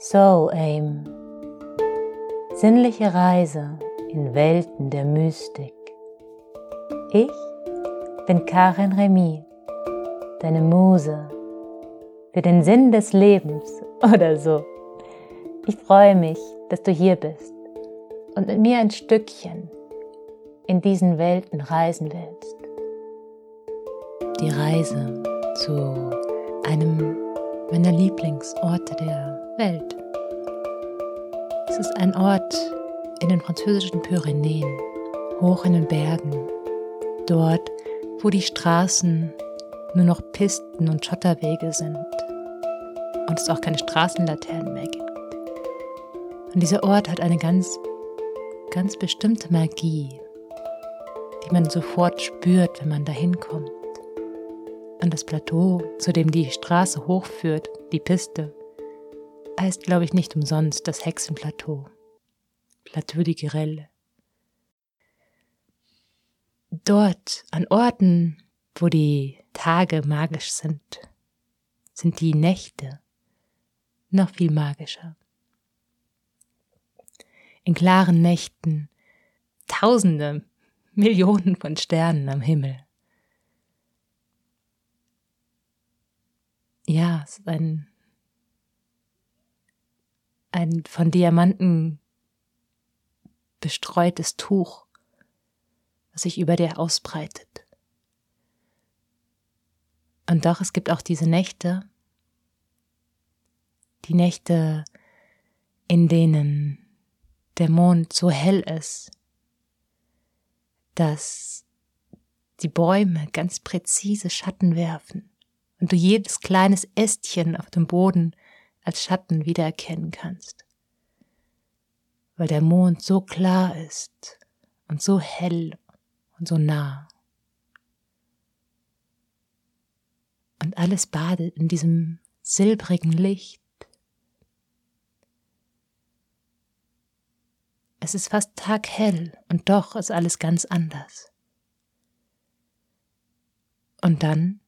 So Aim. Sinnliche Reise in Welten der Mystik. Ich bin Karin Remy, deine Muse für den Sinn des Lebens oder so. Ich freue mich, dass du hier bist und mit mir ein Stückchen in diesen Welten reisen willst. Die Reise zu einem meiner Lieblingsorte der Welt. Es ist ein Ort in den französischen Pyrenäen, hoch in den Bergen, dort, wo die Straßen nur noch Pisten und Schotterwege sind und es auch keine Straßenlaternen mehr gibt. Und dieser Ort hat eine ganz, ganz bestimmte Magie, die man sofort spürt, wenn man dahin kommt. Und das Plateau, zu dem die Straße hochführt, die Piste, heißt, glaube ich, nicht umsonst das Hexenplateau. Plateau di Girelle. Dort, an Orten, wo die Tage magisch sind, sind die Nächte noch viel magischer. In klaren Nächten Tausende, Millionen von Sternen am Himmel. Ja, es ist ein ein von Diamanten bestreutes Tuch, das sich über dir ausbreitet. Und doch, es gibt auch diese Nächte, die Nächte, in denen der Mond so hell ist, dass die Bäume ganz präzise Schatten werfen und du jedes kleines Ästchen auf dem Boden als Schatten wiedererkennen kannst, weil der Mond so klar ist und so hell und so nah. Und alles badet in diesem silbrigen Licht. Es ist fast taghell und doch ist alles ganz anders. Und dann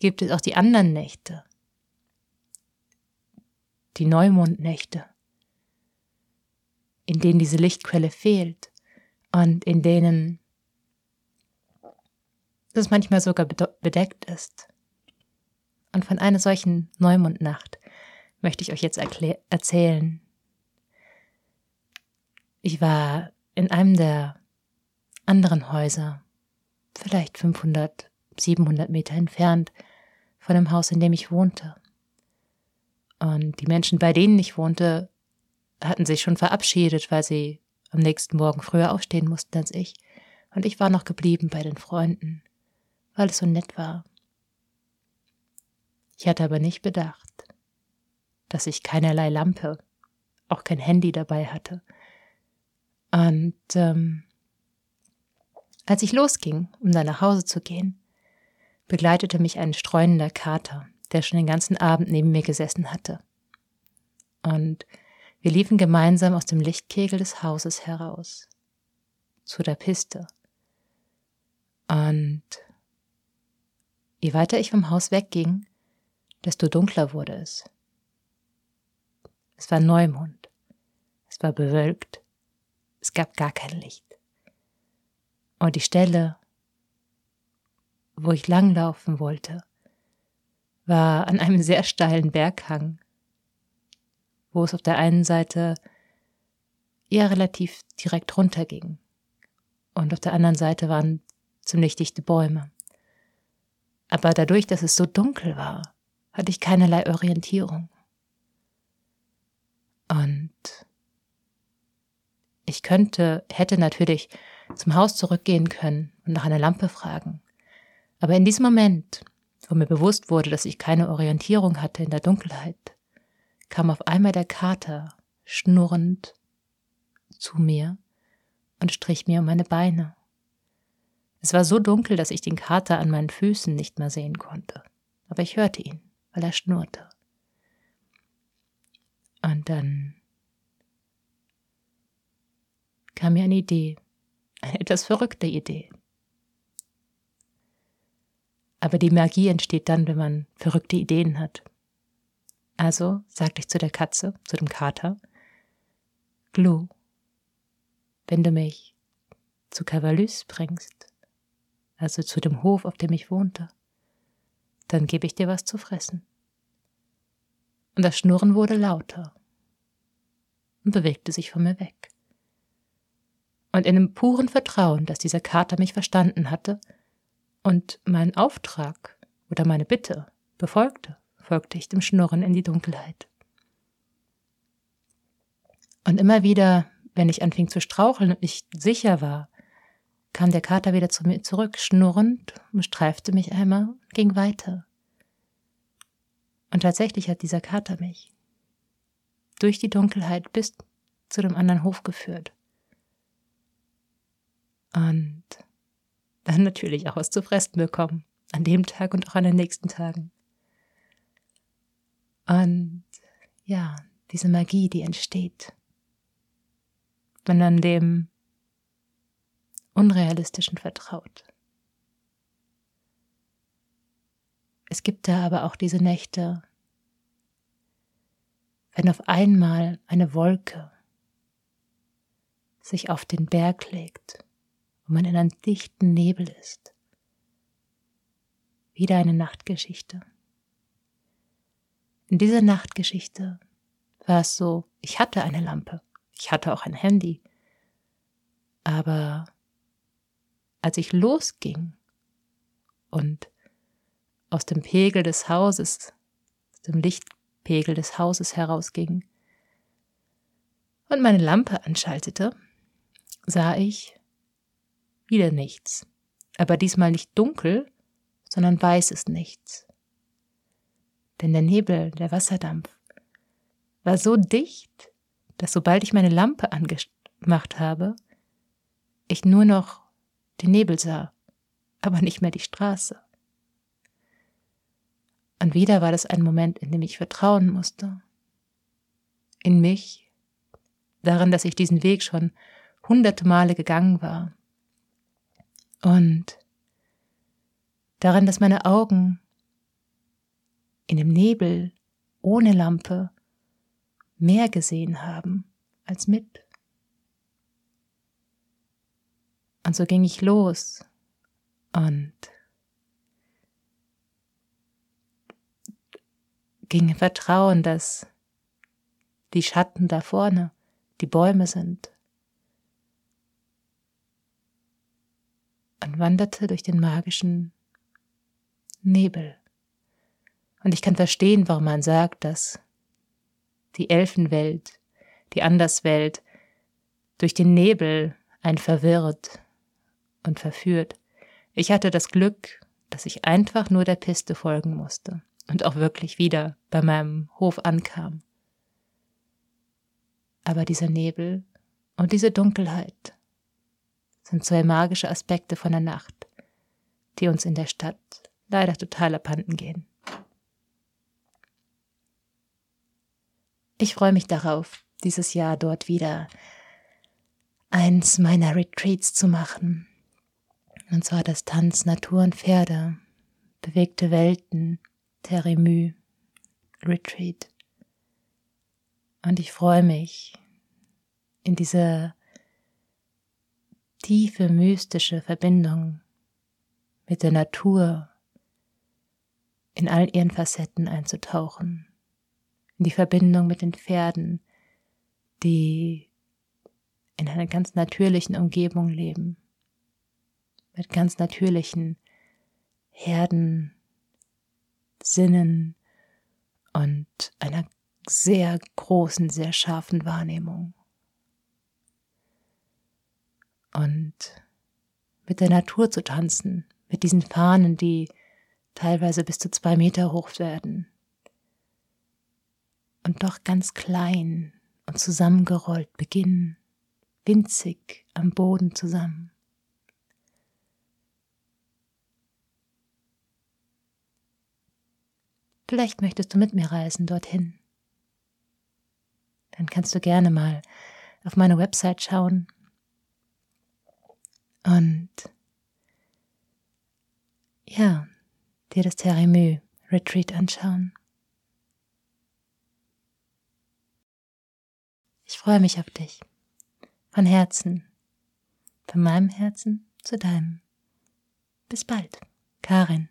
gibt es auch die anderen Nächte, die Neumondnächte, in denen diese Lichtquelle fehlt und in denen das manchmal sogar bedeckt ist. Und von einer solchen Neumondnacht möchte ich euch jetzt erzählen. Ich war in einem der anderen Häuser, vielleicht 500, 700 Meter entfernt von dem Haus, in dem ich wohnte. Und die Menschen, bei denen ich wohnte, hatten sich schon verabschiedet, weil sie am nächsten Morgen früher aufstehen mussten als ich. Und ich war noch geblieben bei den Freunden, weil es so nett war. Ich hatte aber nicht bedacht, dass ich keinerlei Lampe, auch kein Handy dabei hatte. Und ähm, als ich losging, um dann nach Hause zu gehen, begleitete mich ein streunender Kater, der schon den ganzen Abend neben mir gesessen hatte. Und wir liefen gemeinsam aus dem Lichtkegel des Hauses heraus, zu der Piste. Und je weiter ich vom Haus wegging, desto dunkler wurde es. Es war Neumond, es war bewölkt, es gab gar kein Licht. Und die Stelle, wo ich langlaufen wollte, war an einem sehr steilen Berghang, wo es auf der einen Seite eher relativ direkt runterging und auf der anderen Seite waren ziemlich dichte Bäume. Aber dadurch, dass es so dunkel war, hatte ich keinerlei Orientierung. Und ich könnte, hätte natürlich zum Haus zurückgehen können und nach einer Lampe fragen. Aber in diesem Moment wo mir bewusst wurde, dass ich keine Orientierung hatte in der Dunkelheit, kam auf einmal der Kater schnurrend zu mir und strich mir um meine Beine. Es war so dunkel, dass ich den Kater an meinen Füßen nicht mehr sehen konnte, aber ich hörte ihn, weil er schnurrte. Und dann kam mir eine Idee, eine etwas verrückte Idee. Aber die Magie entsteht dann, wenn man verrückte Ideen hat. Also sagte ich zu der Katze, zu dem Kater, Glu, wenn du mich zu Cavalus bringst, also zu dem Hof, auf dem ich wohnte, dann gebe ich dir was zu fressen. Und das Schnurren wurde lauter und bewegte sich von mir weg. Und in dem puren Vertrauen, dass dieser Kater mich verstanden hatte und meinen Auftrag oder meine Bitte befolgte, folgte ich dem Schnurren in die Dunkelheit. Und immer wieder, wenn ich anfing zu straucheln und nicht sicher war, kam der Kater wieder zu mir zurück, schnurrend, streifte mich einmal und ging weiter. Und tatsächlich hat dieser Kater mich durch die Dunkelheit bis zu dem anderen Hof geführt. Und natürlich auch was zu fressen bekommen, an dem Tag und auch an den nächsten Tagen. Und ja, diese Magie, die entsteht, wenn man dem Unrealistischen vertraut. Es gibt da aber auch diese Nächte, wenn auf einmal eine Wolke sich auf den Berg legt und man in einem dichten Nebel ist. Wieder eine Nachtgeschichte. In dieser Nachtgeschichte war es so, ich hatte eine Lampe, ich hatte auch ein Handy, aber als ich losging und aus dem Pegel des Hauses, aus dem Lichtpegel des Hauses herausging und meine Lampe anschaltete, sah ich wieder nichts, aber diesmal nicht dunkel, sondern weißes Nichts. Denn der Nebel, der Wasserdampf, war so dicht, dass sobald ich meine Lampe angemacht habe, ich nur noch den Nebel sah, aber nicht mehr die Straße. Und wieder war das ein Moment, in dem ich vertrauen musste. In mich, darin, dass ich diesen Weg schon hunderte Male gegangen war. Und darin, dass meine Augen in dem Nebel ohne Lampe mehr gesehen haben als mit. Und so ging ich los und ging im Vertrauen, dass die Schatten da vorne die Bäume sind. Und wanderte durch den magischen Nebel. Und ich kann verstehen, warum man sagt, dass die Elfenwelt, die Anderswelt durch den Nebel ein verwirrt und verführt. Ich hatte das Glück, dass ich einfach nur der Piste folgen musste und auch wirklich wieder bei meinem Hof ankam. Aber dieser Nebel und diese Dunkelheit sind zwei magische Aspekte von der Nacht, die uns in der Stadt leider total abhanden gehen. Ich freue mich darauf, dieses Jahr dort wieder eins meiner Retreats zu machen. Und zwar das Tanz Natur und Pferde, bewegte Welten, Teremü, Retreat. Und ich freue mich, in diese tiefe mystische Verbindung mit der Natur in all ihren Facetten einzutauchen, in die Verbindung mit den Pferden, die in einer ganz natürlichen Umgebung leben, mit ganz natürlichen Herden, Sinnen und einer sehr großen, sehr scharfen Wahrnehmung. Und mit der Natur zu tanzen, mit diesen Fahnen, die teilweise bis zu zwei Meter hoch werden und doch ganz klein und zusammengerollt beginnen winzig am Boden zusammen. Vielleicht möchtest du mit mir reisen dorthin. Dann kannst du gerne mal auf meine Website schauen und ja, dir das Terimü Retreat anschauen. Ich freue mich auf dich. Von Herzen. Von meinem Herzen zu deinem. Bis bald, Karin.